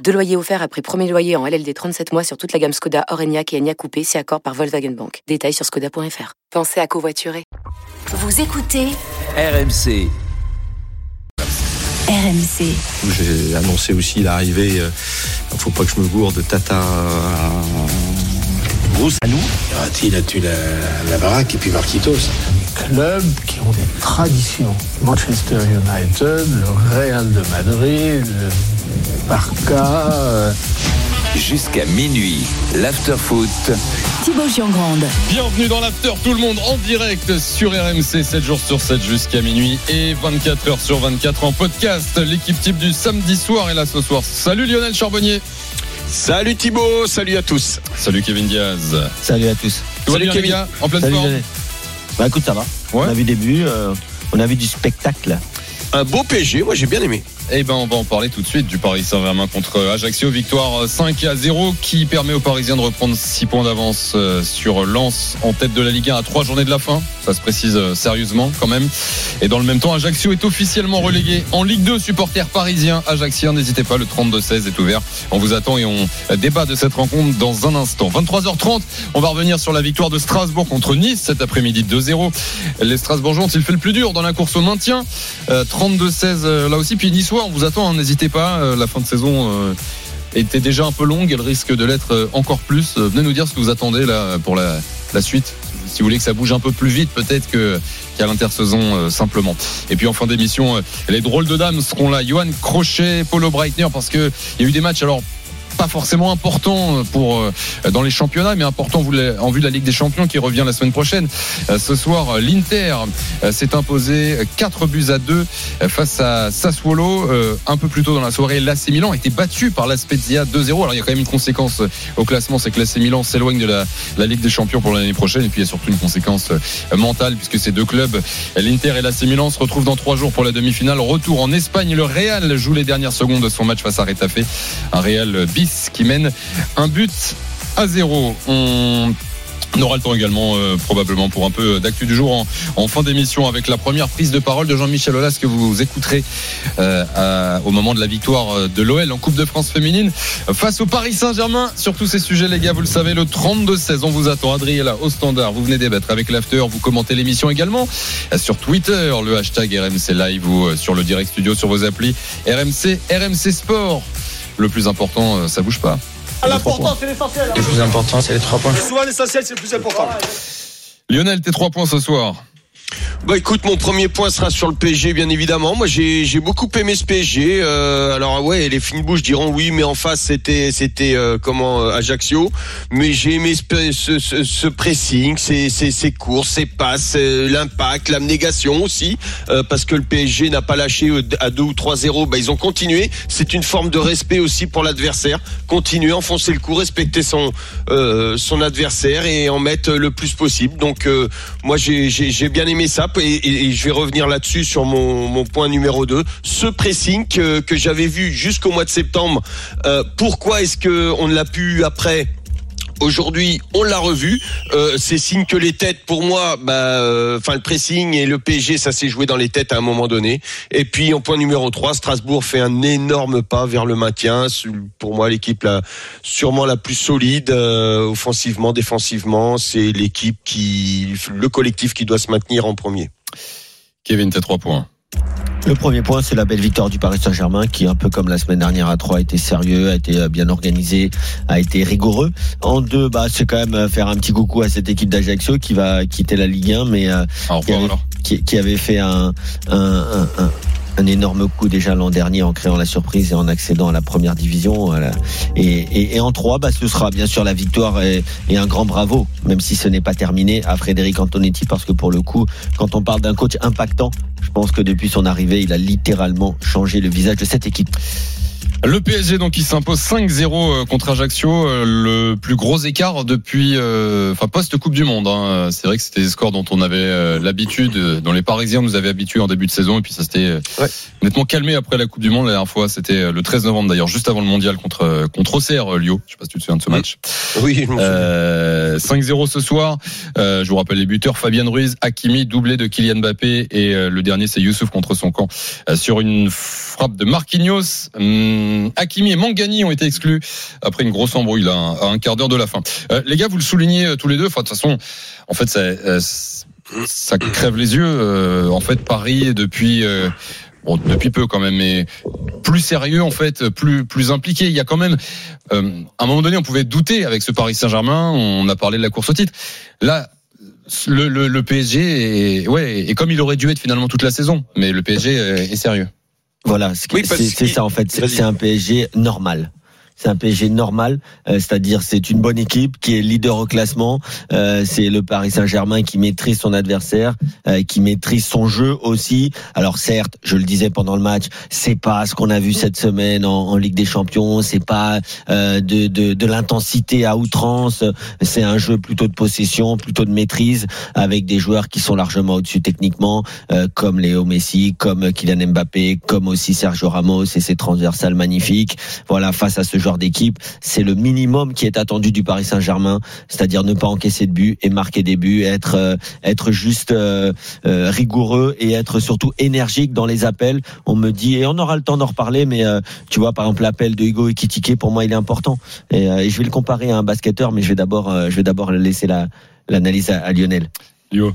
Deux loyers offerts après premier loyer en LLD 37 mois sur toute la gamme Skoda, Orenia et Enya Coupé, si accord par Volkswagen Bank. Détails sur skoda.fr. Pensez à covoiturer. Vous écoutez RMC. RMC. J'ai annoncé aussi l'arrivée, euh, il ne faut pas que je me gourde, Tata à Rousse à nous. Verratti, il a tué la, la baraque et puis Marquitos. Clubs qui ont des traditions. Manchester United, le Real de Madrid, le Barca. euh, Jusqu'à minuit, l'after-foot. Thibaut Giangrande. Bienvenue dans l'after, tout le monde en direct sur RMC, 7 jours sur 7 jusqu'à minuit et 24 heures sur 24 en podcast. L'équipe type du samedi soir est là ce soir. Salut Lionel Charbonnier. Salut Thibaut, salut à tous. Salut Kevin Diaz. Salut à tous. Tout Salut bien, Kevin. En pleine Salut forme. Bah écoute, ça va. Ouais. On a vu des buts, euh, on a vu du spectacle. Un beau PSG, moi j'ai bien aimé. Eh ben, on va en parler tout de suite du Paris Saint-Germain contre Ajaccio. Victoire 5 à 0 qui permet aux Parisiens de reprendre 6 points d'avance euh, sur Lens en tête de la Ligue 1 à 3 journées de la fin. Ça se précise euh, sérieusement quand même. Et dans le même temps, Ajaccio est officiellement relégué en Ligue 2. Supporters parisiens, Ajaccio, n'hésitez pas, le 32-16 est ouvert. On vous attend et on débat de cette rencontre dans un instant. 23h30, on va revenir sur la victoire de Strasbourg contre Nice cet après-midi 2-0. Les Strasbourgeois ont-ils fait le plus dur dans la course au maintien? Euh, 32-16 euh, là aussi. Puis On vous attend, hein, n'hésitez pas. Euh, la fin de saison euh, était déjà un peu longue, elle risque de l'être euh, encore plus. Venez nous dire ce que vous attendez là pour la, suite. Si vous voulez que ça bouge un peu plus vite, peut-être que qu'à l'intersaison simplement. Et puis en fin d'émission, les drôles de dames seront là. Johan Crochet, Paulo Breitner, parce que il y a eu des matchs alors pas forcément importants pour euh, dans les championnats, mais l'avez- en vue de la Ligue des Champions qui revient la semaine prochaine. Euh, Ce soir, euh, l'Inter euh, s'est imposé 4 buts à 2 euh, face à Sassuolo. Euh, Un peu plus tôt dans la soirée, l'AC Milan a été battu par la Spezia 2-0. Alors il y a quand même une conséquence euh, au classement, c'est que l'AC Milan s'éloigne de la, Ligue des Champions pour l'année prochaine. Et puis il y a surtout une conséquence euh, mentale puisque ces deux clubs, l'Inter et l'AC Milan, se retrouvent dans trois jours pour la demi-finale. Retour en Espagne, le Real joue les dernières secondes de son match face à Retafe. Un Real qui mène un but à zéro. On aura le temps également euh, probablement pour un peu d'actu du jour en, fin d'émission avec la première prise de parole de Jean-Michel Aulas que vous écouterez euh, au moment de la victoire euh, de l'OL en Coupe de France féminine face au Paris Saint-Germain. Sur tous ces sujets les gars, vous le savez, le 32-16, on vous attend. Adriella au standard, vous venez débattre avec l'after, vous commentez l'émission également sur Twitter, le hashtag RMC Live ou sur le direct studio sur vos applis RMC, RMC Sport. Le plus important, euh, ça bouge pas. L'important, c'est l'essentiel. Le plus important, c'est les trois points. Souvent, l'essentiel, c'est le plus important. Lionel, tes trois points ce soir. Bah écoute, mon premier point sera sur le PSG, bien évidemment. Moi, j'ai beaucoup aimé ce PSG. Euh, alors ouais, les fines bouches diront oui, mais en face c'était c'était euh, comment euh, Ajaccio. Mais j'ai aimé ce, pressing, ces, ces, ces courses, ces passes, l'impact, l'abnégation aussi, parce que le PSG n'a pas lâché à 2 ou 3-0. Bah ils ont continué. C'est une forme de respect aussi pour l'adversaire. Continuer, enfoncer le coup, respecter son son adversaire et en mettre le plus possible. Donc moi j'ai bien aimé et, je vais revenir là-dessus sur mon, point numéro 2 ce pressing que, j'avais vu jusqu'au mois de septembre Euh, pourquoi est-ce que on ne l'a pu après? Aujourd'hui, on l'a revu. Euh, c'est signe que les têtes, pour moi, bah, euh, le pressing et le PSG, ça s'est joué dans les têtes à un moment donné. Et puis en point numéro 3, Strasbourg fait un énorme pas vers le maintien. Pour moi, l'équipe la, sûrement la plus solide, euh, offensivement, défensivement. C'est l'équipe qui, le collectif qui doit se maintenir en premier. Kevin, tes trois points. Le premier point, c'est la belle victoire du Paris Saint-Germain, qui, un peu comme la semaine dernière à 3, a été sérieux, a été euh, bien organisé, a été rigoureux. En deux, bah, c'est quand même euh, faire un petit coucou à cette équipe d'Ajaccio qui va quitter la Ligue 1, mais euh, qui, avait, alors. qui, qui avait fait un, un, un, un- un énorme coup déjà l'an dernier en créant la surprise et en accédant à la première division. Et, en trois, bah, ce sera bien sûr la victoire et un grand bravo, même si ce n'est pas terminé, à Frédéric Antonetti, parce que pour le coup, quand on parle d'un coach impactant, je pense que depuis son arrivée, il a littéralement changé le visage de cette équipe. Le PSG donc qui s'impose 5-0 contre Ajaccio, euh, le plus gros écart depuis, euh, enfin post Coupe du Monde. hein. C'est vrai que c'était des scores dont on avait euh, l'habitude, euh, dont les Parisiens nous avaient habitués en début de saison, et puis ça s'était euh, Ouais. nettement calmé après la Coupe du Monde. La dernière fois, c'était euh, le 13 novembre d'ailleurs, juste avant le Mondial contre euh, contre Auxerre, euh, Lyon. Je sais pas si tu te souviens de ce Mm. match. Oui. Euh, 5-0 ce soir. Euh, je vous rappelle les buteurs Fabien Ruiz, Hakimi, doublé de Kylian Mbappé et euh, le dernier c'est Youssouf contre son camp euh, sur une frappe de Marquinhos. Hum, Hakimi et Mangani ont été exclus après une grosse embrouille là, à un quart d'heure de la fin. Euh, les gars, vous le soulignez euh, tous les deux. De toute façon, en fait, ça, euh, ça crève les yeux. Euh, en fait, Paris depuis. euh, Bon, depuis peu quand même, mais plus sérieux en fait, plus plus impliqué. Il y a quand même, euh, à un moment donné, on pouvait douter avec ce Paris Saint-Germain. On a parlé de la course au titre. Là, le, le, le PSG est, ouais, est comme il aurait dû être finalement toute la saison. Mais le PSG est sérieux. Voilà, Oui, c'est ça en fait. C'est un PSG normal. C'est un PSG normal, euh, c'est-à-dire c'est une bonne équipe qui est leader au classement. Euh, c'est le Paris Saint-Germain qui maîtrise son adversaire, euh, qui maîtrise son jeu aussi. Alors certes, je le disais pendant le match, c'est pas ce qu'on a vu cette semaine en, Ligue des Champions. C'est pas de, de, de l'intensité à outrance. C'est un jeu plutôt de possession, plutôt de maîtrise, avec des joueurs qui sont largement au-dessus techniquement, comme Léo Messi, comme Kylian Mbappé, comme aussi Sergio Ramos et ses transversales magnifiques. Voilà, face à ce genre d'équipe, c'est le minimum qui est attendu du Paris Saint-Germain, c'est-à-dire ne pas encaisser de buts et marquer des buts, être euh, être juste euh, euh, rigoureux et être surtout énergique dans les appels. On me dit et on aura le temps d'en reparler, mais tu vois par exemple l'appel de Hugo Ekitike pour moi il est important et, je vais le comparer à un basketteur, mais je vais d'abord je vais d'abord laisser la l'analyse à, Lionel. Lio.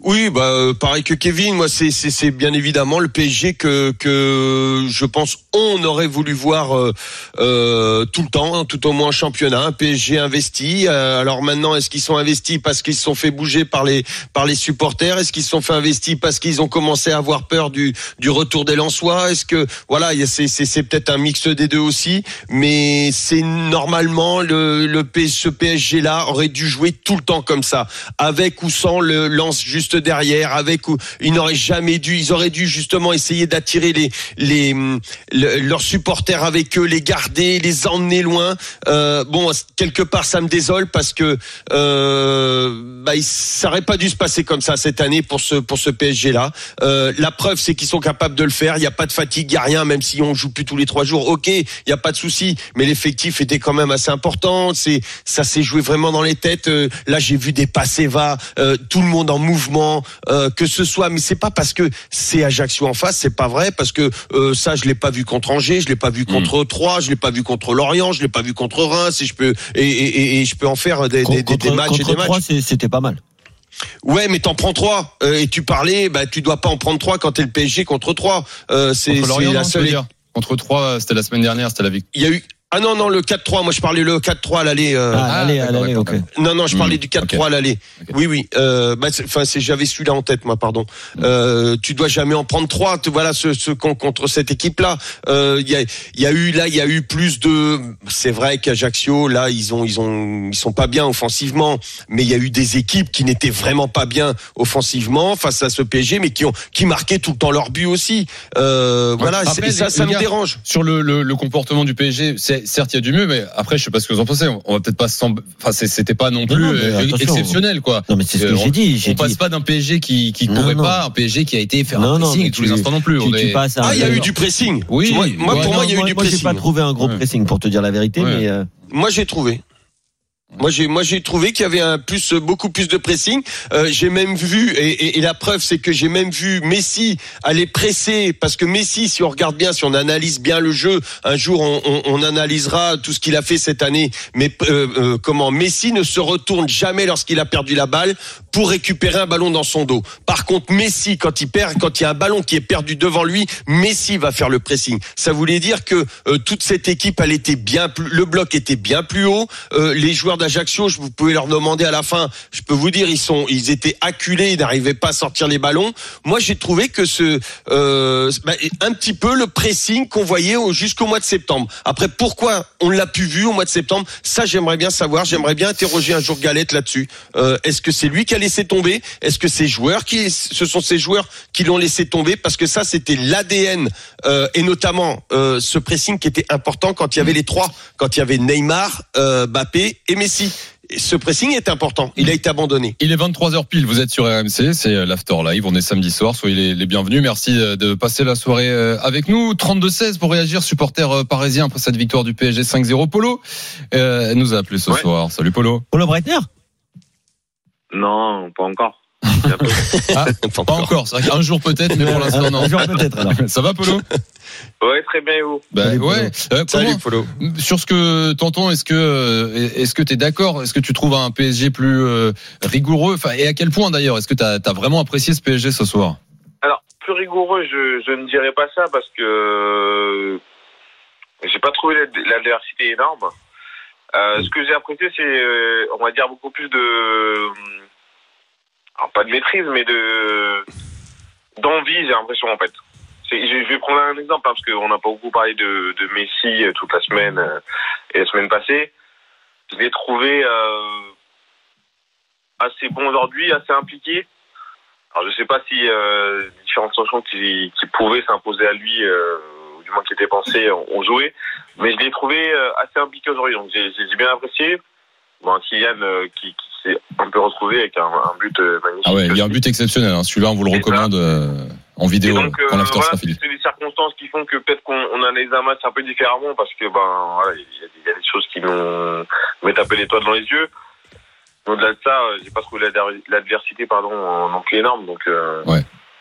Oui, bah euh, pareil que Kevin, moi c'est c'est bien évidemment le PSG que que je pense on aurait voulu voir euh, euh, tout le temps, hein, tout au moins championnat, un PSG investi. Euh, alors maintenant, est-ce qu'ils sont investis parce qu'ils se sont fait bouger par les par les supporters? Est-ce qu'ils se sont fait investis parce qu'ils ont commencé à avoir peur du du retour des Lensois? Est-ce que voilà, c'est c'est peut-être un mix des deux aussi, mais c'est normalement le le ce PSG là aurait dû jouer tout le temps comme ça, avec ou sans le lance juste derrière, avec ou ils n'auraient jamais dû, ils auraient dû justement essayer d'attirer les les le- leurs supporters avec eux, les garder, les emmener loin. Euh, bon, quelque part ça me désole parce que euh, bah, ça aurait pas dû se passer comme ça cette année pour ce pour ce PSG là. Euh, la preuve c'est qu'ils sont capables de le faire. Il y a pas de fatigue, il y a rien, même si on joue plus tous les trois jours. Ok, il y a pas de souci, mais l'effectif était quand même assez important. C'est ça s'est joué vraiment dans les têtes. Euh, là j'ai vu des passés va, euh, tout le monde en mouvement, euh, que ce soit. Mais c'est pas parce que c'est Ajaccio en face, c'est pas vrai parce que euh, ça je l'ai pas vu contre Angers, je l'ai pas vu contre Troyes, je l'ai pas vu contre Lorient, je l'ai pas vu contre Reims. Et je peux et, et, et- et je peux en faire des, des, des- des contre matchs et contre des matchs. Troyes, c'était pas mal. Ouais, mais t'en prends trois. Euh, et tu parlais, bah tu dois pas en prendre trois quand t'es le PSG contre trois. Euh, c'est la seule. Contre 3, c'était la semaine dernière, c'était la victoire. Il y a eu. Ah non non le 4-3. Moi je parlais le 4-3 à l'aller. euh, Ah, allez, d'accord, allez, d'accord, ok. d'accord. Non non je parlais Hmm, du 4-3 à l'aller. Oui oui. Euh, bah, c'est- enfin c'est j'avais celui-là en tête moi pardon. Euh, tu dois jamais en prendre trois. Tu- Voilà ce, ce con- contre cette équipe là. Il y a il y a eu là il y a eu plus de. C'est vrai qu'Ajaccio là ils ont ils ont ils sont pas bien offensivement, mais il y a eu des équipes qui n'étaient vraiment pas bien offensivement face à ce PSG, mais qui ont qui marquaient tout le temps leur but aussi. Euh, voilà Après, et ça ça me dérange. Sur le, le, le comportement du PSG, c'est, certes, il y a du mieux, mais après, je sais pas ce que vous en pensez. On, va peut-être pas enfin, c'était pas non plus non, euh, exceptionnel, quoi. Non mais c'est ce que Euh, j'ai dit. On passe dit. pas d'un PSG qui, qui Non, courait non. pas, à un PSG qui a été faire Non, un non, pressing tous les instants non plus. Tu, On tu est- passes à un- Ah il y a eu du pressing. Oui, Moi, moi, ouais, pour moi il y a eu moi, du moi, j'ai pressing. pas trouvé un gros Ouais. pressing pour te dire la vérité, Ouais. mais euh, Moi j'ai trouvé. Moi j'ai moi j'ai trouvé qu'il y avait un plus beaucoup plus de pressing. Euh, j'ai même vu et, et- et la preuve c'est que j'ai même vu Messi aller presser parce que Messi si on regarde bien si on analyse bien le jeu un jour on, on- on analysera tout ce qu'il a fait cette année. Mais euh, euh, comment Messi ne se retourne jamais lorsqu'il a perdu la balle pour récupérer un ballon dans son dos. Par contre Messi quand il perd quand il y a un ballon qui est perdu devant lui Messi va faire le pressing. Ça voulait dire que euh, toute cette équipe elle était bien plus le bloc était bien plus haut. Euh, les joueurs d'Ajaccio, vous pouvez leur demander à la fin. Je peux vous dire, ils sont, ils étaient acculés, ils n'arrivaient pas à sortir les ballons. Moi, j'ai trouvé que ce, euh, bah, un petit peu le pressing qu'on voyait au- jusqu'au mois de septembre. Après, pourquoi on l'a pu vu au mois de septembre? Ça, j'aimerais bien savoir. J'aimerais bien interroger un jour Galette là-dessus. Euh, Est-ce que c'est lui qui a a laissé tomber Est-ce que ces joueurs qui, ce sont ces joueurs qui l'ont laissé tomber? Parce que ça c'était l'ADN euh, et notamment euh, ce pressing qui était important quand il y avait les trois, quand il y avait Neymar, euh, Mbappé et Messi. Et ce pressing est important. Il a été abandonné. Il est 23h pile, vous êtes sur RMC, c'est l'After Live, on est samedi soir, soyez les, les bienvenus, merci euh, de passer la soirée euh, avec nous. 32-16 pour réagir, supporter euh, parisien après cette victoire du PSG 5-0. Polo euh, nous a appelé ce Ouais. soir, salut Polo. Polo Breitner? Non, pas encore. Ah, pas encore, c'est vrai qu'un jour peut-être, mais pour l'instant non. Un jour peut-être. Ça va Polo? Ouais, très bien, et vous? Bah, Salut, Polo. ouais. Euh, comment- Polo. Sur ce que t'entends, est-ce que euh, est-ce que t'es d'accord? Est-ce que tu trouves un PSG plus euh, rigoureux? Enfin, et à quel point d'ailleurs? Est-ce que t'as as vraiment apprécié ce PSG ce soir? Alors, plus rigoureux, je, je ne dirais pas ça parce que j'ai pas trouvé la- l'adversité énorme. Euh, ce que j'ai apprécié, c'est, euh, on va dire, beaucoup plus de. euh, Alors, pas de maîtrise, mais de. d'envie, j'ai l'impression, en fait. Je vais prendre un exemple, hein, parce qu'on n'a pas beaucoup parlé de, de Messi euh, toute la semaine euh, et la semaine passée. Je l'ai trouvé euh, assez bon aujourd'hui, assez impliqué. Alors je sais pas si euh, différentes sanctions qui, qui pouvaient s'imposer à lui, euh, du moins qui étaient pensées, ont ont joué, mais je l'ai trouvé euh, assez impliqué aujourd'hui, donc j'ai bien apprécié. Bon, Kylian euh, qui, qui s'est un peu retrouvé avec un, un but euh, magnifique. Ah ouais, il y a un but exceptionnel. Hein. Celui-là, on vous le recommande euh, en vidéo donc, quand l'after voilà, sera c'est fini. c'est des circonstances qui font que peut-être qu'on on analyse un match un peu différemment parce que ben voilà, il y, a- il y a des choses qui nous mettent un peu l'étoile dans les yeux. Au-delà de ça, j'ai pas trouvé l'adver- l'adversité pardon non plus énorme, donc euh,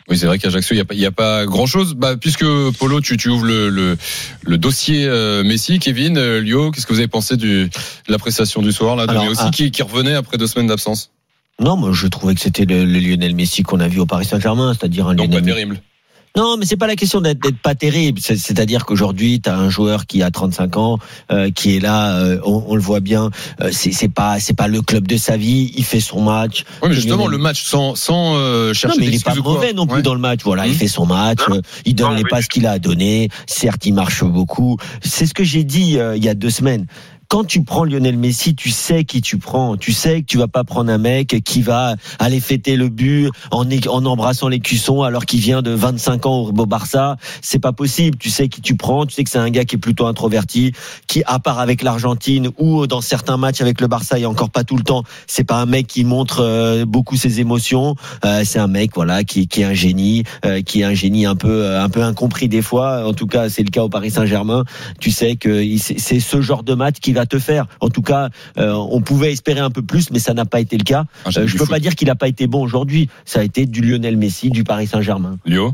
Oui, c'est vrai qu'Ajaccio, il n'y a pas, a pas grand-chose. Bah, puisque Polo, tu, tu ouvres le, le, le dossier euh, Messi, Kevin, euh, Lio, qu'est-ce que vous avez pensé du, de l'appréciation du soir là, de Alors, aussi ah. qui, qui revenait après deux semaines d'absence? Non, moi je trouvais que c'était le, le Lionel Messi qu'on a vu au Paris Saint-Germain, c'est-à-dire un Donc pas Lionel terrible. Non, mais c'est pas la question d'être d'être pas terrible. C'est- C'est-à-dire qu'aujourd'hui, tu as un joueur qui a 35 ans, euh, qui est là, euh, on, on le voit bien. Euh, c'est c'est pas c'est pas le club de sa vie. Il fait son match. Oui, mais justement, le match sans, sans euh, Non, chercher mais il est pas mauvais non plus Ouais. dans le match. Voilà, il Mhm. fait son match, Non. euh, il donne Non, les passes qu'il a à donner. Certes, il marche beaucoup. C'est ce que j'ai dit euh, il y a deux semaines. Quand tu prends Lionel Messi, tu sais qui tu prends. Tu sais que tu vas pas prendre un mec qui va aller fêter le but en, en embrassant les cuissons alors qu'il vient de 25 ans au Barça. C'est pas possible. Tu sais qui tu prends. Tu sais que c'est un gars qui est plutôt introverti, qui à part avec l'Argentine ou dans certains matchs avec le Barça et encore pas tout le temps, c'est pas un mec qui montre euh, beaucoup ses émotions. Euh, c'est un mec voilà qui, est un génie, euh, qui est un génie un peu un peu incompris des fois. En tout cas, c'est le cas au Paris Saint-Germain. Tu sais que c'est ce genre de match qui va te faire. En tout cas, euh, on pouvait espérer un peu plus, mais ça n'a pas été le cas. Ah, Euh, je peux foot. pas dire qu'il a pas été bon aujourd'hui. Ça a été du Lionel Messi, du Paris Saint-Germain. Lio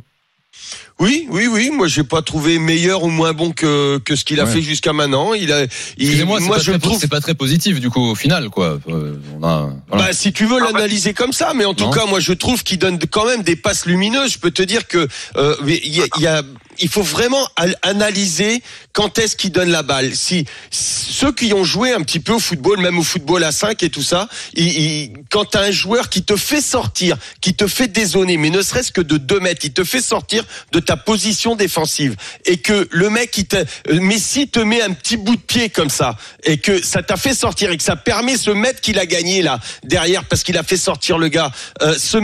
Oui, oui, oui. Moi, j'ai pas trouvé meilleur ou moins bon que que ce qu'il a Ouais. fait jusqu'à maintenant. Il a, il- moi, pas, je très- trouve. c'est pas très positif du coup au final quoi. Euh, on a, voilà. Bah, si tu veux Ah, l'analyser comme ça, mais en tout Non. cas, moi, je trouve qu'il donne quand même des passes lumineuses. Je peux te dire que euh, il y a, il y a- il faut vraiment al- analyser quand est-ce qu'il donne la balle. Si ceux qui ont joué un petit peu au football, même au football à 5 et tout ça, il, il- quand t'as un joueur qui te fait sortir, qui te fait dézoner, mais ne serait-ce que de 2 mètres, il te fait sortir de ta position défensive et que le mec, il te, euh, Messi te met un petit bout de pied comme ça et que ça t'a fait sortir et que ça permet ce mètre qu'il a gagné là derrière parce qu'il a fait sortir le gars, euh, ce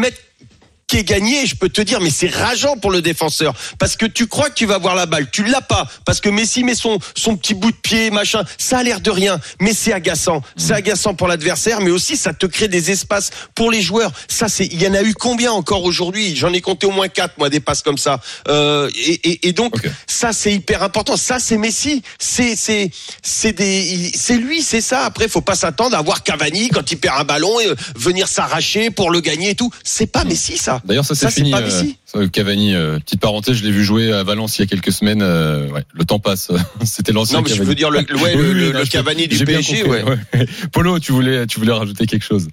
qui est gagné, je peux te dire, mais c'est rageant pour le défenseur. Parce que tu crois que tu vas avoir la balle, tu l'as pas. Parce que Messi met son, son petit bout de pied, machin. Ça a l'air de rien, mais c'est agaçant. C'est agaçant pour l'adversaire, mais aussi ça te crée des espaces pour les joueurs. Ça, c'est, il y en a eu combien encore aujourd'hui? J'en ai compté au moins quatre, moi, des passes comme ça. Euh, et, et, et donc, ça, c'est hyper important. Ça, c'est Messi. C'est, c'est, c'est des, c'est lui, c'est ça. Après, faut pas s'attendre à voir Cavani quand il perd un ballon et euh, venir s'arracher pour le gagner et tout. C'est pas Messi, ça. D'ailleurs, ça c'est Ça, c'est fini. pas euh, ça, Cavani, euh, petite parenthèse, je l'ai vu jouer à Valence il y a quelques semaines. euh, ouais, le temps passe. C'était l'ancien Non, mais je Cavani. veux dire le, ouais, Oui, je- Cavani du PSG, compris, ouais. Polo, tu voulais, tu voulais rajouter quelque chose.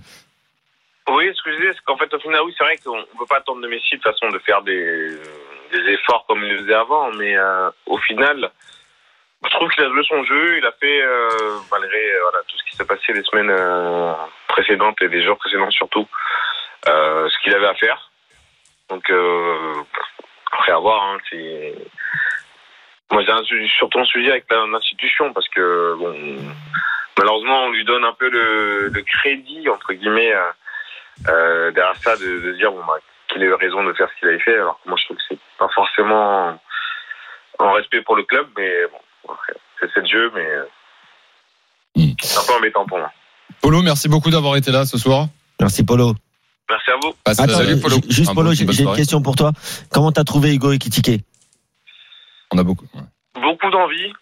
Oui, ce que je disais, c'est qu'en fait, au final, oui, c'est vrai qu'on ne peut pas attendre de Messi de toute façon de faire des, des efforts comme il le faisait avant, mais euh, au final, je trouve qu'il a joué son jeu, il a fait, euh, malgré euh, voilà, tout ce qui s'est passé les semaines euh, précédentes et les jours précédents surtout, euh, ce qu'il avait à faire. Donc, euh, après avoir, hein, c'est... Moi, j'ai surtout un sujet avec l'institution parce que, bon, malheureusement, on lui donne un peu le, le crédit, entre guillemets, euh, euh, derrière ça, de, de dire bon bah qu'il ait eu raison de faire ce qu'il avait fait. Alors que moi, je trouve que c'est pas forcément en respect pour le club, mais bon, après, c'est le jeu, mais euh, Hmm. c'est un peu embêtant pour moi. Polo, merci beaucoup d'avoir été là ce soir. Merci Polo. Merci à vous. Passe, Attends, Polo. juste Un Polo, j'ai une question pour toi. Comment t'as trouvé Hugo Ekitike On a beaucoup. ouais. Beaucoup d'envie,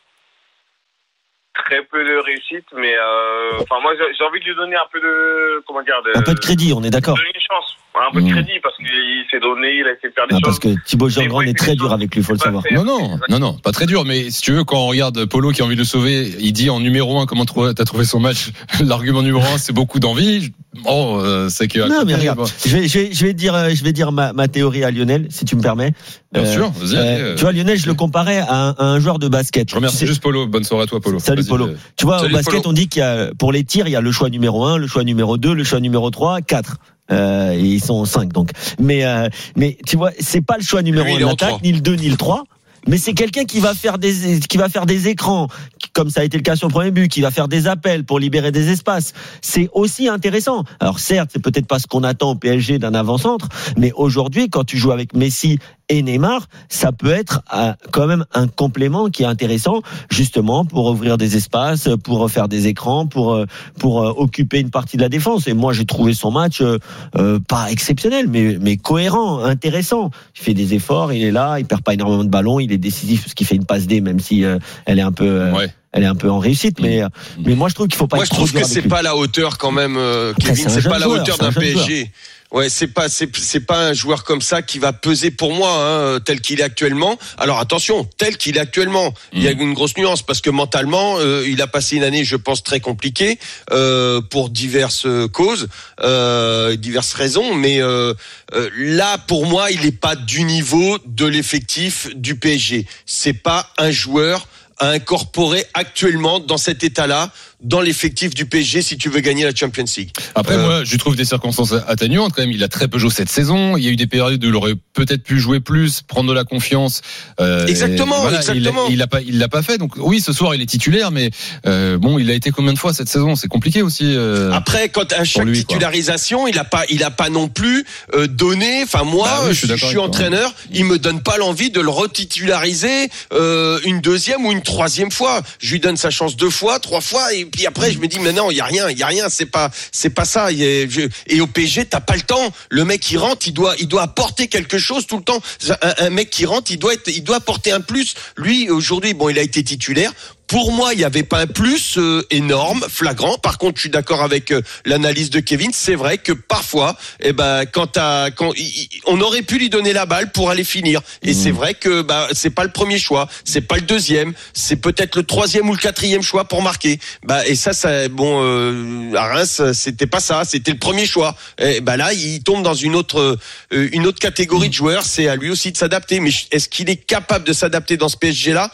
très peu de réussite, mais euh, enfin moi j'ai envie de lui donner un peu de comment dire de, Un peu de crédit, on est d'accord. donner une chance, un peu de Mm. crédit parce qu'il s'est donné, il a essayé de faire des Ah, choses. parce que Thibaut Jean-Grand est très dur avec lui, faut le savoir. fait. Non, non, non, non, pas très dur. Mais si tu veux, quand on regarde Polo qui a envie de le sauver, il dit en numéro un comment t'as trouvé son match. L'argument numéro un, c'est beaucoup d'envie. Bon, euh, c'est que. Non, mais regarde, je vais, je vais, je vais dire, euh, je vais dire ma, ma théorie à Lionel, si tu me permets. Bien Euh, sûr, vas-y. euh, allez, euh, tu vois, Lionel, je le comparais à un, à un joueur de basket. je remercie Tu sais- juste Polo. Bonne soirée à toi, Polo. Salut, Polo. euh, Tu vois, Salut, au basket, Polo. on dit qu'il y a, pour les tirs, il y a le choix numéro 1, le choix numéro 2, le choix numéro 3, 4. Euh, et ils sont 5 donc. Mais euh, mais tu vois, c'est pas le choix numéro Lui, 1 il est en l'attaque, trois. ni le 2 ni le 3. Mais c'est quelqu'un qui va faire des qui va faire des écrans, comme ça a été le cas sur le premier but, qui va faire des appels pour libérer des espaces. C'est aussi intéressant. Alors certes, c'est peut-être pas ce qu'on attend au PSG d'un avant-centre, mais aujourd'hui, quand tu joues avec Messi et Neymar, ça peut être euh, quand même un complément qui est intéressant, justement pour ouvrir des espaces, pour faire des écrans, pour euh, pour euh, occuper une partie de la défense. Et moi, j'ai trouvé son match euh, pas exceptionnel, mais mais cohérent, intéressant. Il fait des efforts, il est là, il perd pas énormément de ballons, il est décisif parce qu'il fait une passe D, même si euh, elle est un peu euh, Ouais. elle est un peu en réussite, mais euh, mais moi je trouve qu'il faut pas Moi, je trouve que c'est pas la hauteur quand même, Kevin. c'est pas la hauteur d'un PSG. Ouais, c'est pas, c'est, c'est pas un joueur comme ça qui va peser pour moi, hein, tel qu'il est actuellement. Alors attention, tel qu'il est actuellement, il y a une grosse nuance parce que mentalement, euh, il a passé une année, je pense, très compliquée euh, pour diverses causes, euh, diverses raisons. Mais euh, euh, là, pour moi, il n'est pas du niveau de l'effectif du PSG. C'est pas un joueur à incorporer actuellement dans cet état-là dans l'effectif du PSG si tu veux gagner la Champions League. Après, Euh, moi, je trouve des circonstances atténuantes quand même. Il a très peu joué cette saison. Il y a eu des périodes où il aurait peut-être pu jouer plus, prendre de la confiance. Euh, Exactement, voilà, exactement. Il, il a pas, il l'a pas fait. Donc oui, ce soir, il est titulaire, mais euh, bon, il a été combien de fois cette saison? C'est compliqué aussi. euh. Après, quand à chaque lui, quoi. titularisation, il a pas, il a pas non plus euh, donné. Enfin, moi, Bah oui, je je, suis avec toi. entraîneur, il me donne pas l'envie de le retitulariser euh, une deuxième ou une troisième fois. Je lui donne sa chance deux fois, trois fois, et puis après, je me dis, mais non, il y a rien, il y a rien. C'est pas, c'est pas ça. Et au PSG, t'as pas le temps. Le mec qui rentre, il doit, il doit apporter quelque chose tout le temps. Un, un mec qui rentre, il doit être, il doit apporter un plus. Lui, aujourd'hui, bon, il a été titulaire. Pour moi, il n'y avait pas un plus euh, énorme, flagrant. Par contre, je suis d'accord avec euh, l'analyse de Kevin. C'est vrai que parfois, eh ben, quand, quand il- on aurait pu lui donner la balle pour aller finir. Et c'est vrai que bah, c'est pas le premier choix, c'est pas le deuxième, c'est peut-être le troisième ou le quatrième choix pour marquer. Bah, et ça, ça bon, euh, à Reims, c'était pas ça, c'était le premier choix. Et bah là, il tombe dans une autre, euh, une autre catégorie de joueurs. C'est à lui aussi de s'adapter. Mais est-ce qu'il est capable de s'adapter dans ce PSG là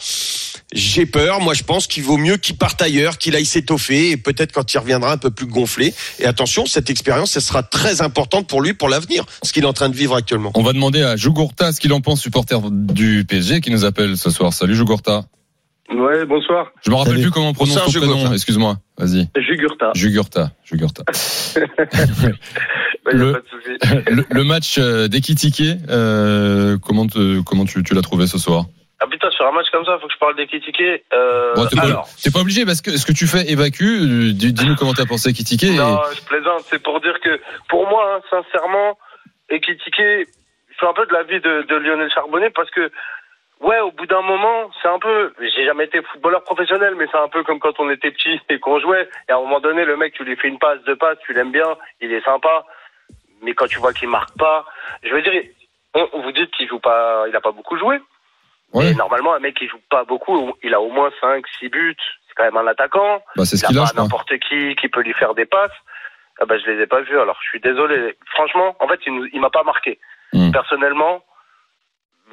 j'ai peur. Moi, je pense qu'il vaut mieux qu'il parte ailleurs, qu'il aille s'étoffer et peut-être quand il reviendra un peu plus gonflé. Et attention, cette expérience, elle sera très importante pour lui pour l'avenir, ce qu'il est en train de vivre actuellement. On va demander à Jugurta ce qu'il en pense, supporter du PSG, qui nous appelle ce soir. Salut Jugurta. Ouais, bonsoir. Je me rappelle Salut. plus comment on prononce Bonsoir, ton prénom. Excuse-moi. Vas-y. Jugurta. Jugurta. Jugurta. Bah, Le- pas de souci. le, le match euh, d'Ekitike, euh, comment, te- comment tu, tu l'as trouvé ce soir? Ah putain, sur un match comme ça, faut que je parle des critiqués. Euh, Bon, T'es alors, pas, t'es pas obligé parce que ce que tu fais évacue. euh, dis- Dis-nous comment t'as pensé et- non, je plaisante. C'est pour dire que, pour moi, hein, sincèrement, Ekitike, je suis un peu de l'avis de, de Lionel Charbonnet parce que, ouais, au bout d'un moment, c'est un peu, j'ai jamais été footballeur professionnel, mais c'est un peu comme quand on était petit et qu'on jouait. Et à un moment donné, le mec, tu lui fais une passe, deux passes, tu l'aimes bien, il est sympa. Mais quand tu vois qu'il marque pas, je veux dire, on, vous dites qu'il joue pas, il a pas beaucoup joué. Ouais. Et normalement, un mec qui joue pas beaucoup, il a au moins 5, 6 buts. C'est quand même un attaquant. Bah, c'est ce il qu'il a crois. n'importe qui qui peut lui faire des passes. Ah bah, je les ai pas vus. Alors, je suis désolé. Franchement, en fait, il, il m'a pas marqué. Hmm. Personnellement,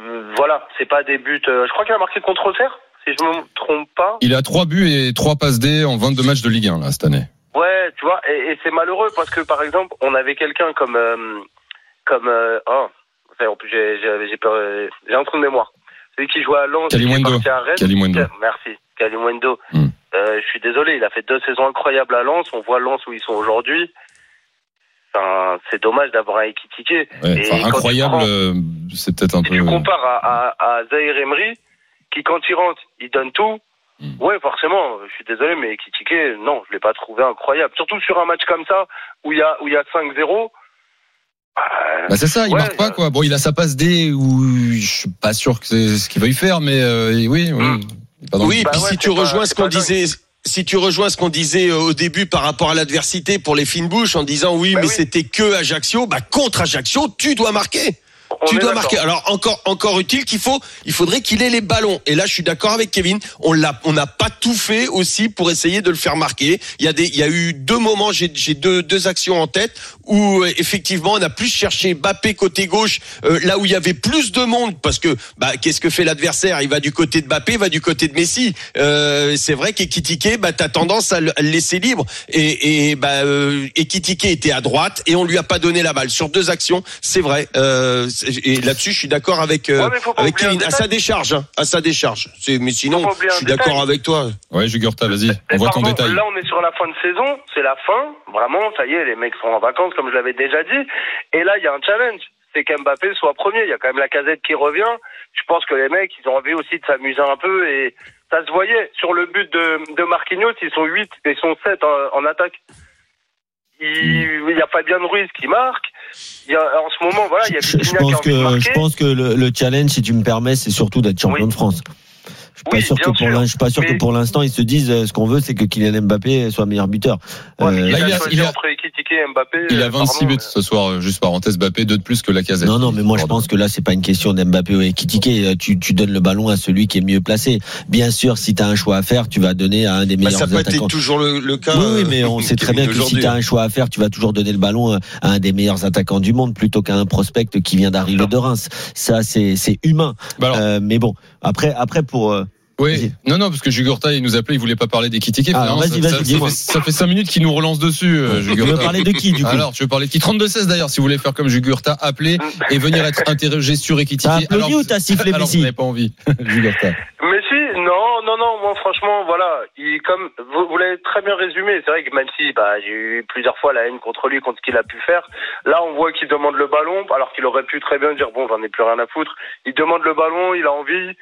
euh, voilà, c'est pas des buts. euh, je crois qu'il a marqué contre Auxerre, si je me trompe pas. Il a 3 buts et 3 passes D en 22 matchs de Ligue 1 là, cette année. Ouais, tu vois, et, et c'est malheureux parce que par exemple, on avait quelqu'un comme euh, comme euh, oh, en plus j'ai j'ai j'ai peur, euh, j'ai un trou de mémoire. Celui qui jouait à Lens, qui est parti à Rennes. Merci, Kalimundo. Hmm. Euh, je suis désolé, il a fait deux saisons incroyables à Lens. On voit Lens où ils sont aujourd'hui. Enfin, c'est dommage d'avoir un Ekitike. Ouais, enfin, incroyable, euh, c'est peut-être un si peu. tu compares à, à, à Zahir Emery, qui quand il rentre, il donne tout. Hmm. Ouais, forcément, je suis désolé, mais Ekitike, non, je l'ai pas trouvé incroyable. Surtout sur un match comme ça, où il y a, où il y a 5-0. Bah c'est ça, il Ouais, marque pas quoi. Bon, il a sa passe D où je suis pas sûr que c'est ce qu'il veuille faire, mais euh, oui, oui. Hmm. il est pas dans le- Oui, puis si tu rejoins ce qu'on disait. Si tu rejoins ce qu'on disait euh, au début par rapport à l'adversité pour les fines bouches en disant oui mais c'était que Ajaccio, bah contre Ajaccio tu dois marquer. Tu dois marquer. Alors encore encore utile qu'il faut, il faudrait qu'il ait les ballons. Et là je suis d'accord avec Kevin, on l'a, on n'a pas tout fait aussi pour essayer de le faire marquer. Il y a des, il y a eu deux moments, j'ai, j'ai deux deux actions en tête où euh, effectivement on a plus cherché Bappé côté gauche, euh, là où il y avait plus de monde parce que bah qu'est-ce que fait l'adversaire? Il va du côté de Bappé, il va du côté de Messi. Euh, c'est vrai qu'Ekitike, bah t'as tendance à le, laisser libre et, et bah euh, Ekitike était à droite et on lui a pas donné la balle sur deux actions. C'est vrai. Euh, et là-dessus je suis d'accord avec euh, Ouais, avec Kevin à sa décharge, hein, à sa décharge. C'est mais sinon je suis d'accord avec toi. Ouais, Jugurta, vas-y, on voit ton détail. Là, on est sur la fin de saison, c'est la fin. Vraiment, ça y est, les mecs sont en vacances, comme je l'avais déjà dit. Et là, il y a un challenge. C'est qu'Mbappé soit premier. Il y a quand même la casette qui revient. Je pense que les mecs, ils ont envie aussi de s'amuser un peu. Et ça se voyait. Sur le but de, de Marquinhos, ils sont 8 et ils sont 7 en, en attaque. Il, il y a Fabien Ruiz qui marque. Il y a, en ce moment, voilà, il y a Je, je pense que je pense que le, le challenge, si tu me permets, c'est surtout d'être champion de France. Je suis pas sûr que pour sûr. l'in- je suis pas sûr que pour l'instant ils se disent euh, ce qu'on veut, c'est que Kylian Mbappé soit meilleur buteur. Euh, Il Là, a il a- choisi il a- entre Ekitike et Mbappé. Il a euh, 26 pardon, buts ce soir, euh, juste parenthèse, Bappé, deux de plus que la casette. Non, non, mais moi je pense que là c'est pas une question d'Mbappé ou Ekitike. Euh, Tu, tu donnes le ballon à celui qui est mieux placé. Bien sûr, si tu as un choix à faire, tu vas donner à un des Bah, meilleurs ça peut être attaquants. toujours le, le cas. Oui, oui, euh, mais on sait très bien que si tu as un choix à faire, tu vas toujours donner le ballon à un des meilleurs attaquants du monde plutôt qu'à un prospect qui vient d'arriver de Reims. Ça, c'est c'est humain. Bah alors- Euh, mais bon, après, après pour euh, Oui, non, non, parce que Jugurta, il nous appelait, il voulait pas parler d'Ekitike. Ah, finalement, vas-y, ça- vas-y, ça, ça, dis-moi. fait, ça fait 5 minutes qu'il nous relance dessus, euh, Tu veux parler de qui, du coup Alors, tu veux parler de qui 32-16 d'ailleurs, si vous voulez faire comme Jugurta, appelez et venir être interrogé sur Ekitike. T'as applaudi ou t'as sifflé alors, vous n'avez pas envie, Jugurta. Mais si, non, non, non, moi franchement, voilà, il, comme vous, vous l'avez très bien résumé, c'est vrai que même si bah, j'ai eu plusieurs fois la haine contre lui, contre ce qu'il a pu faire, là on voit qu'il demande le ballon, alors qu'il aurait pu très bien dire bon, j'en ai plus rien à foutre. Il demande le ballon, il a envie.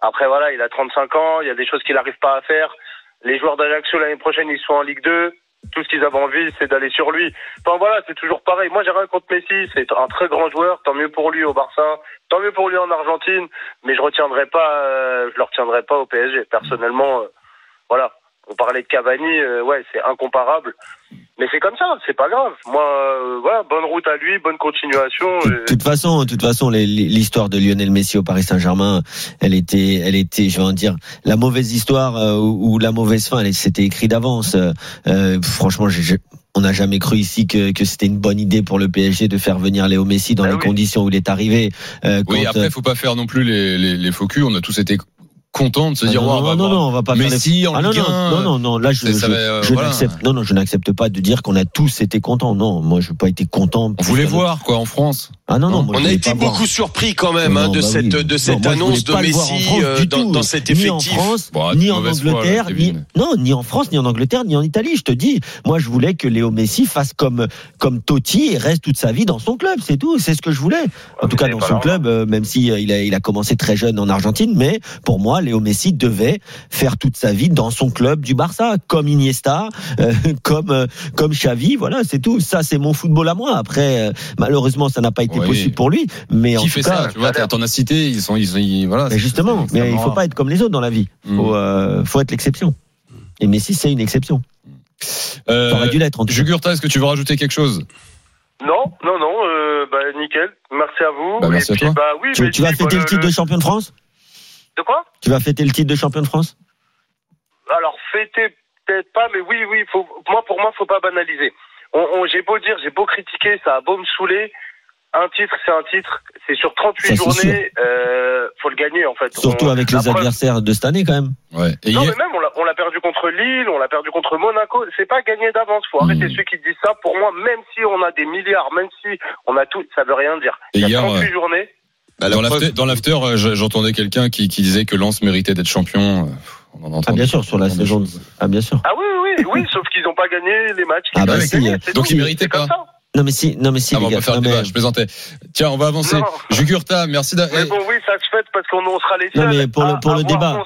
Après voilà, il a 35 ans, il y a des choses qu'il n'arrive pas à faire. Les joueurs d'Ajaccio l'année prochaine, ils sont en Ligue 2. Tout ce qu'ils avaient envie, c'est d'aller sur lui. Enfin voilà, c'est toujours pareil. Moi, j'ai rien contre Messi. C'est un très grand joueur. Tant mieux pour lui au Barça. Tant mieux pour lui en Argentine. Mais je retiendrai pas, euh, je le retiendrai pas au PSG. Personnellement, euh, voilà. On parlait de Cavani, euh, ouais, c'est incomparable. Mais c'est comme ça, c'est pas grave. Moi, euh, voilà, bonne route à lui, bonne continuation. De et- toute façon, de toute façon, l'histoire de Lionel Messi au Paris Saint-Germain, elle était, elle était, je vais en dire, la mauvaise histoire euh, ou, ou la mauvaise fin, elle- c'était écrit d'avance. Euh, franchement, j'ai- j'ai- on n'a jamais cru ici que, que c'était une bonne idée pour le PSG de faire venir Léo Messi dans Ah les oui. conditions où il est arrivé. Euh, Oui, après, euh, faut pas faire non plus les, les, les faux culs. On a tous été contents de se Ah dire, non, non, on va non, voir non, on va pas faire Messi les- en Ah non, Ligue non, 1. non, non, non, là je, je, va, euh, je voilà. n'accepte, non, non, je n'accepte pas de dire qu'on a tous été contents. Non, moi je n'ai pas été content. On voulait voir, quoi, en France. Ah non, non, moi, On a été voir. beaucoup surpris quand même Non, hein, de bah cette oui. de cette moi, annonce de Messi France euh, dans, dans cet ni en effectif. France, Bon, ni en foi, Angleterre, ni non, ni en France, ni en Angleterre, ni en Italie. Je te dis, moi, je voulais que Léo Messi fasse comme comme Totti et reste toute sa vie dans son club. C'est tout. C'est ce que je voulais. En tout cas, dans son club, euh, même si euh, il a il a commencé très jeune en Argentine, mais pour moi, Léo Messi devait faire toute sa vie dans son club du Barça, comme Iniesta, euh, comme euh, comme Xavi. Voilà, c'est tout. Ça, c'est mon football à moi. Après, euh, malheureusement, ça n'a pas été possible pour lui. Mais en Qui tout fait cas, ça Tu vois, t'en as cité, ils sont, ils sont, ils- voilà. mais justement, mais il faut pas être comme les autres dans la vie. Mm. Faut, euh, faut être l'exception. Et Messi, c'est une exception. Euh, Ça aurait dû l'être en tout cas. Jugurta, est-ce que tu veux rajouter quelque chose? Non, non, non, euh, bah nickel. Merci à vous. Bah, merci Et à puis, toi. Bah oui, Tu, mais tu vas fêter bah, le titre de champion de France? De quoi Tu vas fêter le titre de champion de France Alors fêter peut-être pas, mais oui, oui. Faut, moi, pour moi, faut pas banaliser. On, on- j'ai beau dire, j'ai beau critiquer, ça a beau me saouler. Un titre, c'est un titre. C'est sur 38 Ça, c'est journées. Euh, faut le gagner en fait. Surtout On- avec les preuve- adversaires de cette année quand même. Ouais. Et Non, mais même on l'a, perdu contre Lille, on l'a perdu contre Monaco. C'est pas gagné d'avance. Faut arrêter ceux qui disent ça. Pour moi, même si on a des milliards, même si on a tout, ça veut rien dire. Et Il y a hier, 38 euh, journées. Bah, la dans l'after, euh, je- j'entendais quelqu'un qui, qui disait que Lens méritait d'être champion. Euh, On en Ah entend bien sûr, sur la saison. Ah bien sûr. Ah oui, oui, oui, sauf qu'ils n'ont pas gagné les matchs. qu'ils Ah bah si, euh, donc tout. ils méritaient pas. Non mais si, non mais si Ah, bon, on va faire non, le mais- débat, je plaisantais. Tiens, on va avancer. Jugurta, merci. Mais eh, bon, oui, ça se fait parce qu'on on sera les seuls. Non, mais pour le- à pour le débat.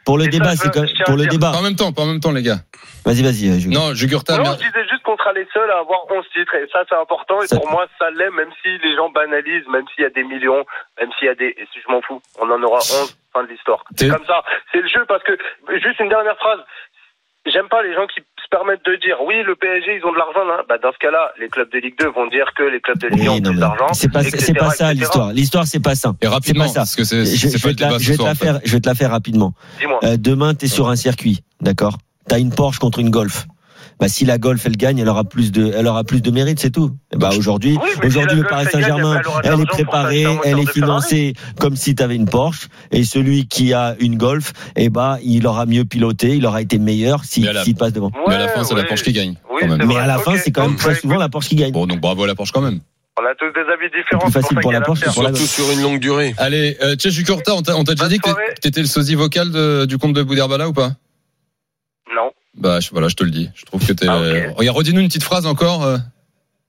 11 titres. Pour le Et débat, c'est à pour le dire. débat. Pas en même temps, pas en même temps, les gars. Vas-y, vas-y. euh, Jugurta. Non, Jugurta, Non, mer- je disais juste qu'on sera les seuls à avoir 11 titres et ça c'est important et Ça- pour moi ça l'est même si les gens banalisent, même s'il y a des millions, même s'il y a des... et si je m'en fous, on en aura 11, fin de l'histoire. C'est comme ça, c'est le jeu parce que, juste une dernière phrase, j'aime pas les gens qui se permettent de dire oui le PSG ils ont de l'argent là, bah dans ce cas-là les clubs de Ligue 2 vont dire que les clubs de Ligue 1 ont Oui, non, plus mais d'argent. c'est pas, etc., c'est pas ça l'histoire. L'histoire, c'est pas ça. Et rapidement, C'est pas ça. parce que c'est Je, c'est je pas vais le te la, je vais te la fait. faire, je vais te la faire rapidement. Dis-moi. Euh, demain, t'es sur un circuit, d'accord? T'as une Porsche contre une Golf. Bah, si la Golf elle gagne, elle aura plus de, elle aura plus de mérite, c'est tout. Bah aujourd'hui, Oui, si aujourd'hui le Paris Saint-Germain, elle est préparée, elle est financée comme si t'avais une Porsche. Et celui qui a une Golf, et bah il aura mieux piloté, il aura été meilleur si, la- s'il passe devant. Mais à la fin, c'est la Porsche qui gagne. Oui, quand même. c'est Mais à la fin, c'est quand même très bah, souvent la Porsche qui gagne. Bon, donc bravo à la Porsche quand même. On a tous des avis différents. plus c'est facile pour la Porsche Surtout sur une longue durée. Allez, euh, Jugurta, on t'a on t'a déjà dit que t'étais- t'étais le sosie vocal de- du compte de Bouderbala ou pas? Non, Bah je- voilà, je te le dis. Je trouve que t'es. Ah, ok. Regarde, redis-nous une petite phrase encore. euh.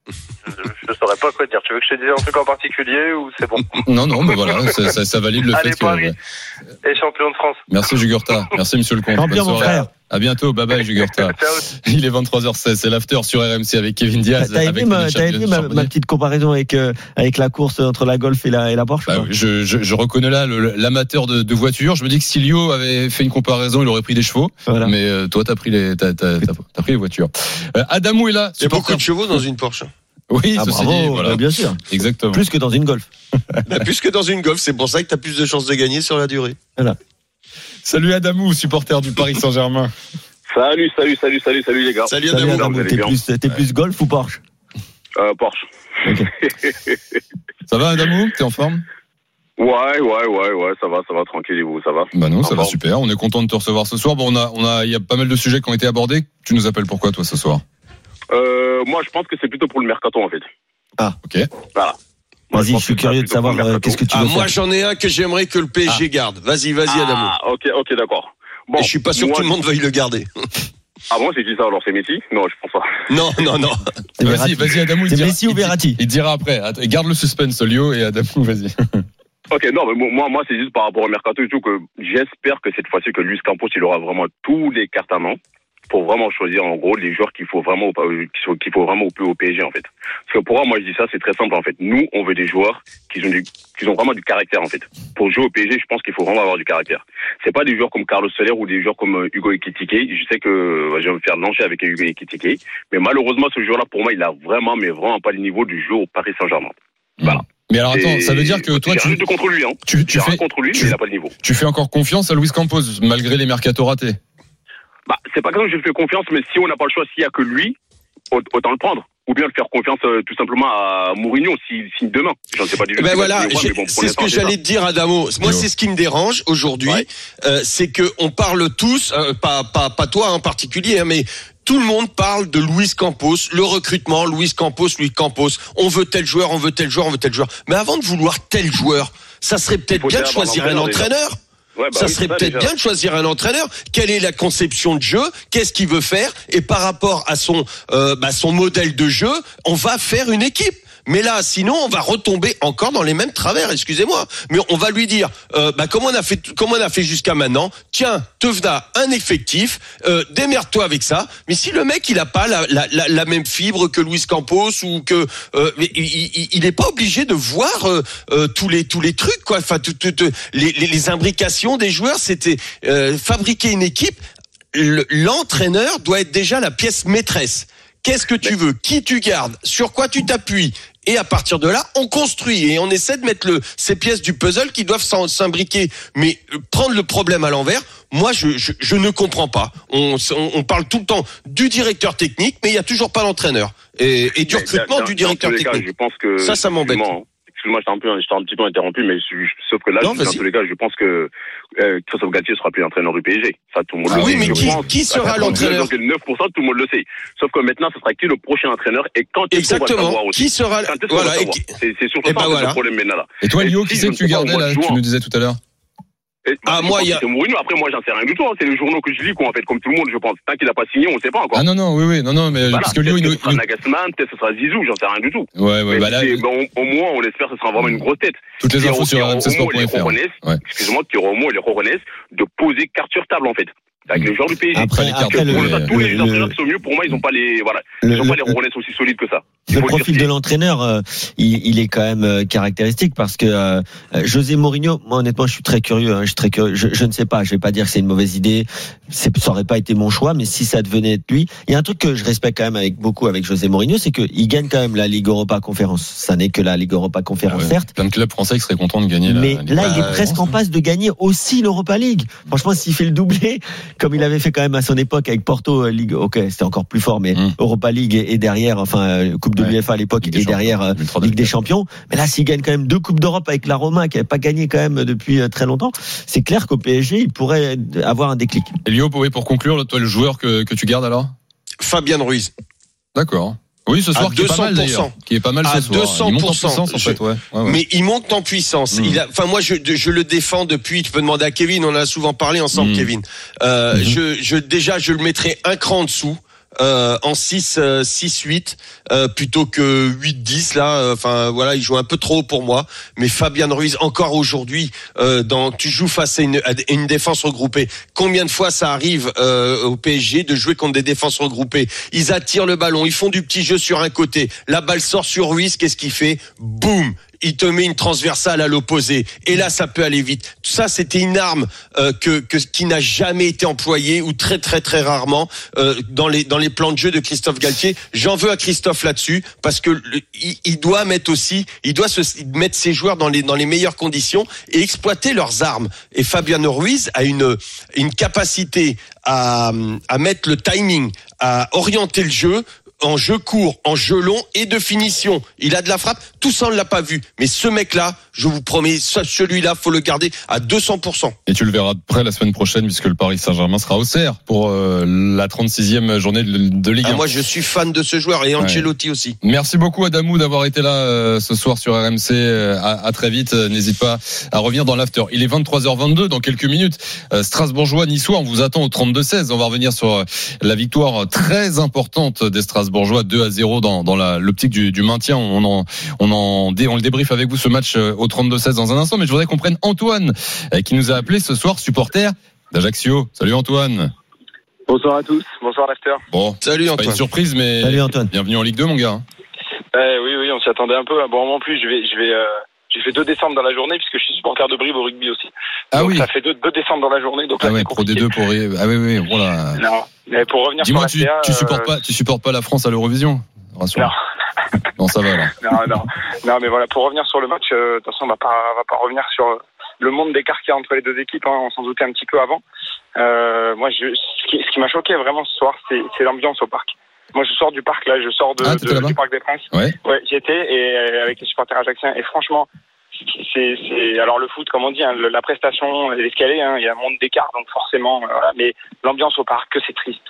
je, je saurais pas quoi dire. Tu veux que je te dise un truc en particulier ou c'est bon? Non, non, mais voilà, ça, ça- ça valide le Allez, fait que. Paris. ouais. Et champion de France. Merci Jugurta. Merci Monsieur le comte. Champion, Bonne mon soirée. frère. À bientôt. Bye bye Jugurta. Il est 23h16. C'est l'after sur RMC avec Kevin Diaz. T'as aimé, ma, aimé petite comparaison avec, euh, avec la course entre la Golf et la, et la Porsche Bah oui, je, je, je reconnais là l'amateur de, de voitures. Je me dis que si Lio avait fait une comparaison, il aurait pris des chevaux. Voilà. Mais euh, toi, t'as pris les, t'as, t'as, t'as, t'as pris les voitures. Euh, Adamou est là. Il y a beaucoup de chevaux dans une Porsche. Oui, Ah, ceci bravo, dit, voilà. bien sûr. Exactement. Plus que dans une Golf. Bah, plus que dans une Golf, c'est pour ça que tu as plus de chances de gagner sur la durée. Salut Adamou, supporter du Paris Saint-Germain. Salut, salut, salut, salut, salut les gars. Salut Salut, Adamo. Adam, vous allez t'es plus, t'es plus Golf ou Porsche Euh, Porsche. Ça va Adamou? T'es en forme? Ouais, ouais, ouais, ouais, ça va, ça va, tranquille, et vous, ça va? Bah non, ça En va forme. super. On est content de te recevoir ce soir. Bon, on a, on a, il y a pas mal de sujets qui ont été abordés. Tu nous appelles pourquoi toi ce soir? Euh, moi, je pense que c'est plutôt pour le mercato, en fait. Ok. Voilà. Moi, Vas-y, je suis curieux de savoir euh, qu'est-ce que tu Ah, veux moi faire. j'en ai un que j'aimerais que le PSG garde. Vas-y, vas-y Adamo. Ah, ok, ok, d'accord. Bon, Et je suis pas sûr moi, que tout le monde veuille le garder. Ah bon, c'est qui ça alors C'est Messi Non, je pense pas. Non, non, non. Vas-y, vas-y Adamou. il C'est dira- Messi ou Verratti Il dira après. Garde le suspense, Lio et Adamou, vas-y. Ok, non, mais moi, moi, c'est juste par rapport au mercato et tout que j'espère que cette fois-ci que Luis Campos il aura vraiment tous les cartes à main pour vraiment choisir en gros les joueurs qu'il faut vraiment euh, qu'il faut, vraiment au, PSG en fait. Parce que pour moi, moi je dis ça, c'est très simple en fait. Nous, on veut des joueurs qui ont du, qui ont vraiment du caractère en fait. Pour jouer au PSG, je pense qu'il faut vraiment avoir du caractère. C'est pas des joueurs comme Carlos Soler ou des joueurs comme euh, Hugo Ekitike. Je sais que euh, je vais me faire lancer avec Hugo Ekitike, mais malheureusement ce joueur-là pour moi, il a vraiment mais vraiment pas le niveau du jeu au Paris Saint-Germain. Voilà. Mais alors attends, ça veut dire que toi, tu, de contre lui, hein. tu, tu fais, contre lui, tu- mais il a pas le niveau. tu fais encore confiance à Luis Campos malgré les mercato ratés. Bah, c'est pas comme je lui fais confiance, mais si on n'a pas le choix, s'il y a que lui, au- autant le prendre. Ou bien le faire confiance euh, tout simplement à Mourinho si, si demain. J'en sais pas du tout. Ben c'est voilà, bon, c'est ce que j'allais te dire, Adamo. Moi, c'est ce qui me dérange aujourd'hui, Ouais. euh, c'est que on parle tous, euh, pas pas pas toi en particulier, hein, mais tout le monde parle de Luis Campos, le recrutement, Luis Campos, Luis Campos. On veut tel joueur, on veut tel joueur, on veut tel joueur. Mais avant de vouloir tel joueur, ça serait peut-être bien de choisir un l'entraîneur, déjà. Ouais, bah ça oui, serait peut-être bien de choisir un entraîneur. Quelle est la conception de jeu? Qu'est-ce qu'il veut faire? Et par rapport à son euh, bah, son modèle de jeu, on va faire une équipe. Mais là, sinon, on va retomber encore dans les mêmes travers. Excusez-moi, mais on va lui dire, euh, bah, comme on a fait, comme on a fait jusqu'à maintenant. Tiens, te v'da un effectif, euh, démerde-toi avec ça. Mais si le mec, il a pas la, la, la, la même fibre que Luis Campos ou que, euh, il, il, il est pas obligé de voir euh, euh, tous les tous les trucs quoi. Enfin, tout- tout- tout- les, les, les imbrications des joueurs, c'était euh, fabriquer une équipe. Le- L'entraîneur doit être déjà la pièce maîtresse. Qu'est-ce que tu veux? Qui tu gardes? Sur quoi tu t'appuies? Et à partir de là, on construit et on essaie de mettre le, ces pièces du puzzle qui doivent s'imbriquer. Mais euh, prendre le problème à l'envers, moi, je, je, je ne comprends pas. On, on, on parle tout le temps du directeur technique, mais il y a toujours pas l'entraîneur et, et du recrutement dans- du directeur cas, technique. je pense que Ça, ça m'embête. Excuse-moi, je t'ai un peu, je t'ai un petit peu interrompu, mais je- sauf que là, Non, dans vas-y. tous les cas, je pense que euh, Christophe Galtier sera plus entraîneur du PSG. Ça, tout le monde Ah le oui, sait. mais Je qui- pense qui sera l'entraîneur 99,9%, tout le monde le sait. Sauf que maintenant, ce sera qui le prochain entraîneur et quand est-ce qu'on va Exactement. savoir aussi Qui sera va voilà qui- C'est surtout et ça ben voilà. le problème maintenant là. Et toi, si qui je c'est que tu gardais là Tu nous disais tout à l'heure. Et, bah, Ah, moi, il y a- Mourinho. Après, moi, j'en sais rien du tout. hein. C'est les journaux que je lis, quoi, en fait, comme tout le monde, je pense. Tant qu'il n'a pas signé, on ne sait pas encore. Ah non, non, oui, oui, non, non, mais Voilà. parce que Lyon, il peut-être nous. que ce sera il Nagelsmann, peut-être que ce sera Zizou, j'en sais rien du tout. Ouais, ouais, Mais bah là, bon, au moins, on espère que ce sera vraiment une grosse tête. toutes les Et infos sur et rmcsport.fr. Ouais. excusez-moi, auront au moins les Roronès de poser carte sur table, en fait. Avec les joueurs du PSG. Après, après le, tous les le- entraîneurs qui sont mieux, pour moi, ils n'ont pas les, voilà, Le- ils ont pas le- les Roronès aussi solides que ça. Il le profil de l'entraîneur, euh, il, il est quand même euh, caractéristique parce que euh, José Mourinho, moi honnêtement, je suis très curieux. hein, je suis très curieux. Je, je ne sais pas. Je vais pas dire que c'est une mauvaise idée. Ça aurait pas été mon choix, mais si ça devenait être lui, il y a un truc que je respecte quand même avec beaucoup avec José Mourinho, c'est qu'il gagne quand même la Ligue Europa Conférence. Ça n'est que la Ligue Europa Ah Conférence, ouais. certes. Plein de clubs français qui seraient contents de gagner Mais la. là, il est presque en passe de gagner aussi l'Europa League. Franchement, s'il fait le doublé, comme il avait fait quand même à son époque avec Porto euh, Ligue, ok, c'était encore plus fort, mais Mm. Europa League et, derrière, enfin euh, Coupe de Ouais. l'UEFA à l'époque Ligue des et derrière euh, Ligue des. Champions. Mais là, s'il gagne quand même deux coupes d'Europe avec la Roma, qui n'avait pas gagné quand même depuis très longtemps, c'est clair qu'au PSG, il pourrait avoir un déclic. Et Lio, oui, pour conclure, toi, le joueur que, que tu gardes alors? Fabien Ruiz. D'accord. Oui, ce À soir, qui est pas mal 200%. d'ailleurs. Qui est pas mal À ce soir. Il monte en 200%. puissance, en fait, ouais. Ouais, ouais. Mais il monte en puissance. Mm. Il a, enfin moi je, je le défends depuis. Tu peux demander à Kevin. On en a souvent parlé ensemble, Mm. Kevin. Euh, Mhm. Je, je déjà je le mettrais un cran en dessous. Euh, en 6 euh, 6 8 euh, plutôt que 8 10 là euh, enfin voilà il joue un peu trop pour moi. Mais Fabien Ruiz encore aujourd'hui euh, dans tu joues face à une, à une défense regroupée. Combien de fois ça arrive au PSG de jouer contre des défenses regroupées? Ils attirent le ballon ils font du petit jeu sur un côté. La balle sort sur Ruiz qu'est-ce qu'il fait? Boum il te met une transversale à l'opposé. Et là ça peut aller vite. Tout ça c'était une arme euh, que, que qui n'a jamais été employée ou très très très rarement euh, dans les dans les plans de jeu de Christophe Galtier. J'en veux à Christophe là-dessus parce que il, il doit mettre aussi il doit se mettre ses joueurs dans les dans les meilleures conditions et exploiter leurs armes. Et Fabien Ruiz a une une capacité à à mettre le timing à orienter le jeu en jeu court, en jeu long et de finition. Il a de la frappe. Tout ça, on ne l'a pas vu. Mais ce mec-là, je vous promets, ce- celui-là, faut le garder à 200%. Et tu le verras de près la semaine prochaine, puisque le Paris Saint-Germain sera au CER pour euh, la 36e journée de, de Ligue 1. Ah, moi, je suis fan de ce joueur et Ancelotti aussi. Merci beaucoup Adamou d'avoir été là euh, ce soir sur RMC. Euh, à, à très vite. N'hésite pas à revenir dans l'after. Il est 23h22 dans quelques minutes. Strasbourgeois niçois, on vous attend au 32-16. On va revenir sur la victoire très importante des Strasbourgeois 2 à 0 dans, dans la- l'optique du, du maintien. On en on en dé- on le débrief avec vous ce match euh, au 32-16 dans un instant. Mais je voudrais qu'on prenne Antoine euh, qui nous a appelé ce soir supporter d'Ajaccio. Salut Antoine. Bonsoir à tous, bonsoir l'after. Bon, Salut c'est pas une Antoine. surprise, mais Salut Antoine. bienvenue en Ligue 2 mon gars. Eh oui, oui, on s'y attendait un peu. Bon, en plus, je vais, je vais, euh, j'ai fait deux décembre dans la journée puisque je suis supporter de Brive au rugby aussi. Ah donc oui. ça fait deux, deux décembre dans la journée. Donc Ah là, ouais, Pro compliqué. D2 pour ah oui oui voilà. Non, mais pour revenir Dis-moi tu, tu supportes euh, pas tu supportes pas la France à l'Eurovision? Rassure. Non. Non ça va là. non, non, non, mais voilà, pour revenir sur le match, euh, de toute façon, on va pas, on va pas revenir sur euh, le monde d'écart qu'il y a entre les deux équipes. Hein, on s'en doutait un petit peu avant. Euh, moi, je, ce qui, ce qui m'a choqué vraiment ce soir, c'est c'est l'ambiance au parc. Moi, je sors du parc là, je sors de, Ah, de- du parc des Princes. Ouais. Ouais, j'y étais et euh, avec les supporters ajaxiens. Et franchement, c'est, c'est alors le foot, comme on dit, hein, le- la prestation, l'escalier, hein, il y a un monde d'écart, donc forcément, euh, voilà. Mais l'ambiance au parc, que c'est triste,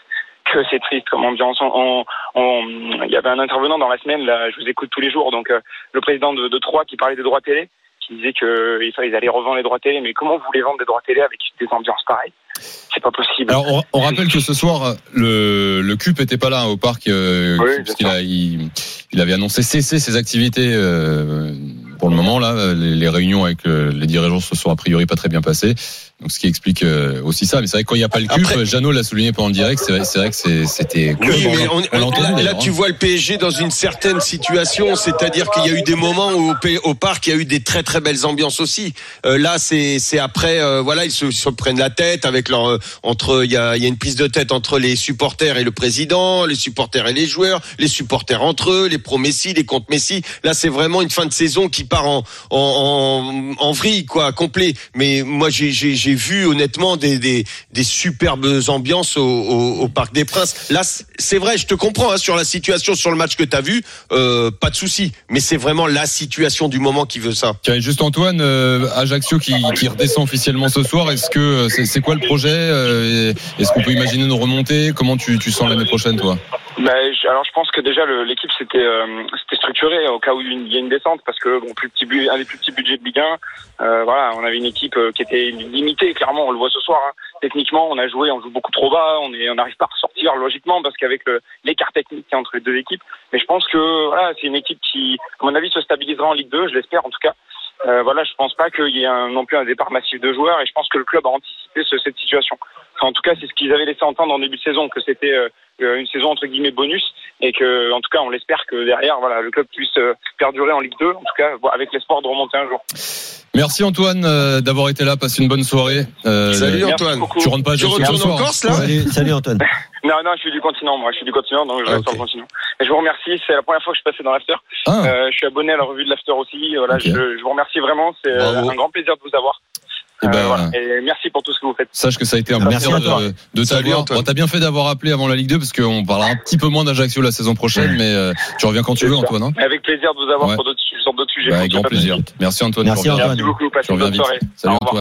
que c'est triste comme ambiance. On- il y avait un intervenant dans la semaine, là, je vous écoute tous les jours, donc euh, le président de, de Troyes qui parlait des droits télé, qui disait qu'ils ils allaient revendre les droits télé. Mais comment vous voulez vendre des droits télé avec des ambiances pareilles? C'est pas possible. Alors on, on rappelle que ce soir le le CUP était pas là hein, au parc euh, Oui, parce qu'il a il, il avait annoncé cesser ses activités euh, pour le moment là les, les réunions avec euh, les dirigeants se sont a priori pas très bien passées. Donc ce qui explique euh, aussi ça mais c'est vrai que quand il n'y a pas le CUP Après- Jeannot l'a souligné pendant le direct c'est vrai, c'est vrai que c'est- c'était Oui, mais on, on là, là, tu hein. vois le PSG dans une certaine situation, c'est-à-dire qu'il y a eu des moments où au, au parc il y a eu des très très belles ambiances aussi. Euh, là, c'est c'est après, euh, voilà, ils se, se prennent la tête avec leur euh, entre, il y a y a une prise de tête entre les supporters et le président, les supporters et les joueurs, les supporters entre eux, les pro Messi, les contre Messi. Là, c'est vraiment une fin de saison qui part en en, en, en vrille quoi, complet. Mais moi, j'ai j'ai vu honnêtement des des des superbes ambiances au, au, au Parc des Princes. Là, c'est vrai, je te comprends hein, sur la situation, sur le match que tu as vu, euh, pas de souci. Mais c'est vraiment la situation du moment qui veut ça. Tiens, et juste Antoine, euh, Ajaccio qui, qui redescend officiellement ce soir. Est-ce que euh, c'est quoi le projet euh, Est-ce qu'on peut imaginer nous remonter Comment tu, tu sens l'année prochaine, toi? Bah, je- alors je pense que déjà l'équipe c'était euh, c'était structuré au cas où il y a une descente parce que bon plus petit bu- un des plus petits budgets de Ligue 1 euh, voilà on avait une équipe euh, qui était limitée clairement on le voit ce soir hein. techniquement on a joué on joue beaucoup trop bas on est on n'arrive pas à ressortir logiquement parce qu'avec l'écart technique qu'il y a entre les deux équipes mais je pense que voilà c'est une équipe qui à mon avis se stabilisera en Ligue 2 je l'espère en tout cas euh, voilà, je pense pas qu'il y ait un- non plus un départ massif de joueurs et je pense que le club a anticipé ce- cette situation. En tout cas, c'est ce qu'ils avaient laissé entendre en début de saison, que c'était euh, une saison entre guillemets bonus et que, en tout cas, on l'espère que derrière, voilà, le club puisse euh, perdurer en Ligue 2, en tout cas, avec l'espoir de remonter un jour. Merci Antoine euh, d'avoir été là. Passe une bonne soirée. Euh, Salut euh, Antoine. Tu rentres pas à Tu retournes en soir Corse là Salut, salut Antoine. Non, non, je suis du continent, moi, je suis du continent, donc je Ah, reste ok. sur le continent. Et je vous remercie, c'est la première fois que je suis passé dans l'after. Ah. Euh, je suis abonné à la revue de l'after aussi. Voilà, je, je vous remercie vraiment, c'est euh, un grand plaisir de vous avoir. Eh ben, Euh, voilà. Et merci pour tout ce que vous faites. Sache que ça a été un Merci plaisir de, de t'avoir. Antoine. Bon, T'as bien fait d'avoir appelé avant la Ligue 2 parce qu'on parlera un petit peu moins d'Ajaccio la saison prochaine, mais euh, tu reviens quand tu veux. Antoine. hein Avec plaisir de vous avoir Ouais. sur d'autres sur d'autres sujets. Bah, avec grand plaisir. Merci Antoine. Merci, Antoine. Merci beaucoup, passez une bonne soirée. Salut Au. Antoine.